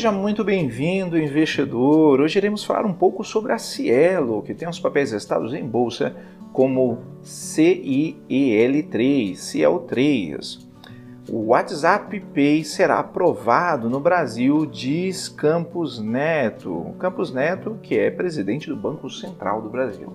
Seja muito bem-vindo, investidor. Hoje iremos falar um pouco sobre a Cielo, que tem os papéis listados em bolsa como CIEL3, CIEL3. O WhatsApp Pay será aprovado no Brasil, diz Campos Neto. Campos Neto, que é presidente do Banco Central do Brasil.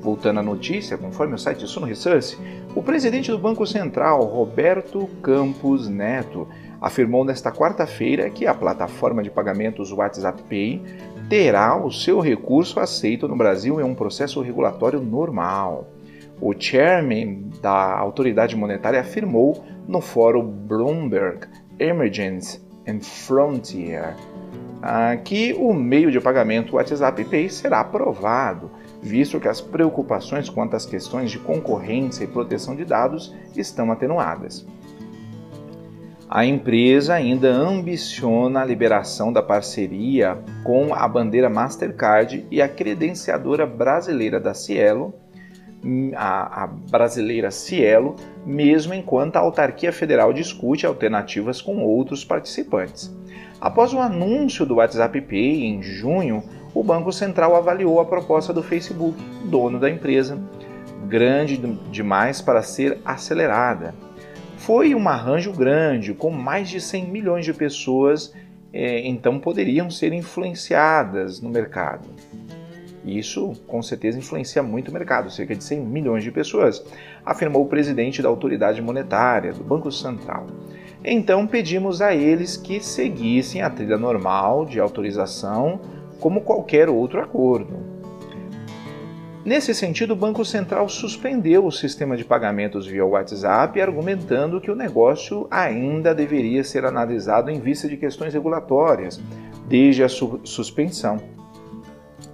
Voltando à notícia, conforme o site Suno Research, o presidente do Banco Central, Roberto Campos Neto, afirmou nesta quarta-feira que a plataforma de pagamentos WhatsApp Pay terá o seu recurso aceito no Brasil em um processo regulatório normal. O chairman da autoridade monetária afirmou no fórum Bloomberg Emergence and Frontier ah, que o meio de pagamento WhatsApp Pay será aprovado, visto que as preocupações quanto às questões de concorrência e proteção de dados estão atenuadas. A empresa ainda ambiciona a liberação da parceria com a bandeira Mastercard e a credenciadora brasileira da Cielo, a, a, brasileira Cielo, mesmo enquanto a autarquia federal discute alternativas com outros participantes. Após o anúncio do WhatsApp Pay em junho, o Banco Central avaliou a proposta do Facebook, dono da empresa, grande demais para ser acelerada foi um arranjo grande, com mais de 100 milhões de pessoas, é, então poderiam ser influenciadas no mercado. Isso com certeza influencia muito o mercado, cerca de 100 milhões de pessoas, afirmou o presidente da autoridade monetária do Banco Central. Então pedimos a eles que seguissem a trilha normal de autorização como qualquer outro acordo. Nesse sentido, o Banco Central suspendeu o sistema de pagamentos via WhatsApp, argumentando que o negócio ainda deveria ser analisado em vista de questões regulatórias, desde a su suspensão.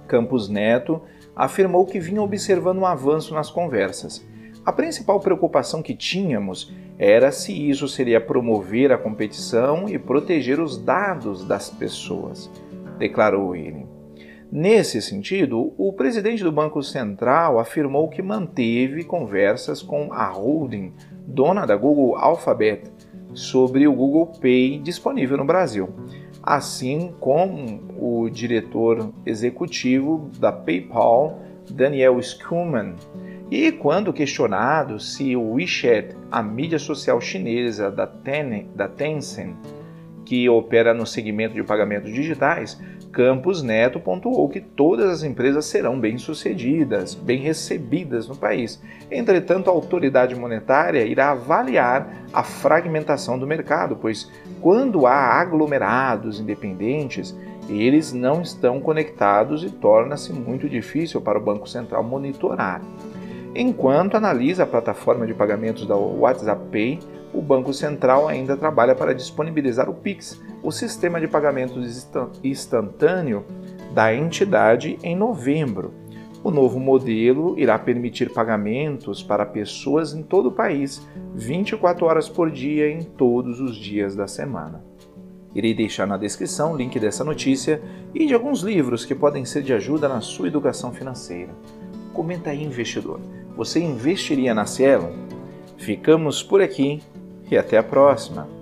Campos Neto afirmou que vinha observando um avanço nas conversas. A principal preocupação que tínhamos era se isso seria promover a competição e proteger os dados das pessoas, declarou ele. Nesse sentido, o presidente do Banco Central afirmou que manteve conversas com a holding, dona da Google Alphabet, sobre o Google Pay disponível no Brasil, assim como o diretor executivo da PayPal, Daniel Schumann. E quando questionado se o WeChat, a mídia social chinesa da, da Tencent, que opera no segmento de pagamentos digitais, Campos Neto pontuou que todas as empresas serão bem-sucedidas, bem recebidas no país. Entretanto, a autoridade monetária irá avaliar a fragmentação do mercado, pois quando há aglomerados independentes, eles não estão conectados e torna-se muito difícil para o Banco Central monitorar. Enquanto analisa a plataforma de pagamentos da WhatsApp Pay, o Banco Central ainda trabalha para disponibilizar o PIX, o sistema de pagamentos instantâneo da entidade, em novembro. O novo modelo irá permitir pagamentos para pessoas em todo o país, 24 horas por dia, em todos os dias da semana. Irei deixar na descrição o link dessa notícia e de alguns livros que podem ser de ajuda na sua educação financeira. Comenta aí, investidor. Você investiria na Cielo? Ficamos por aqui e até a próxima!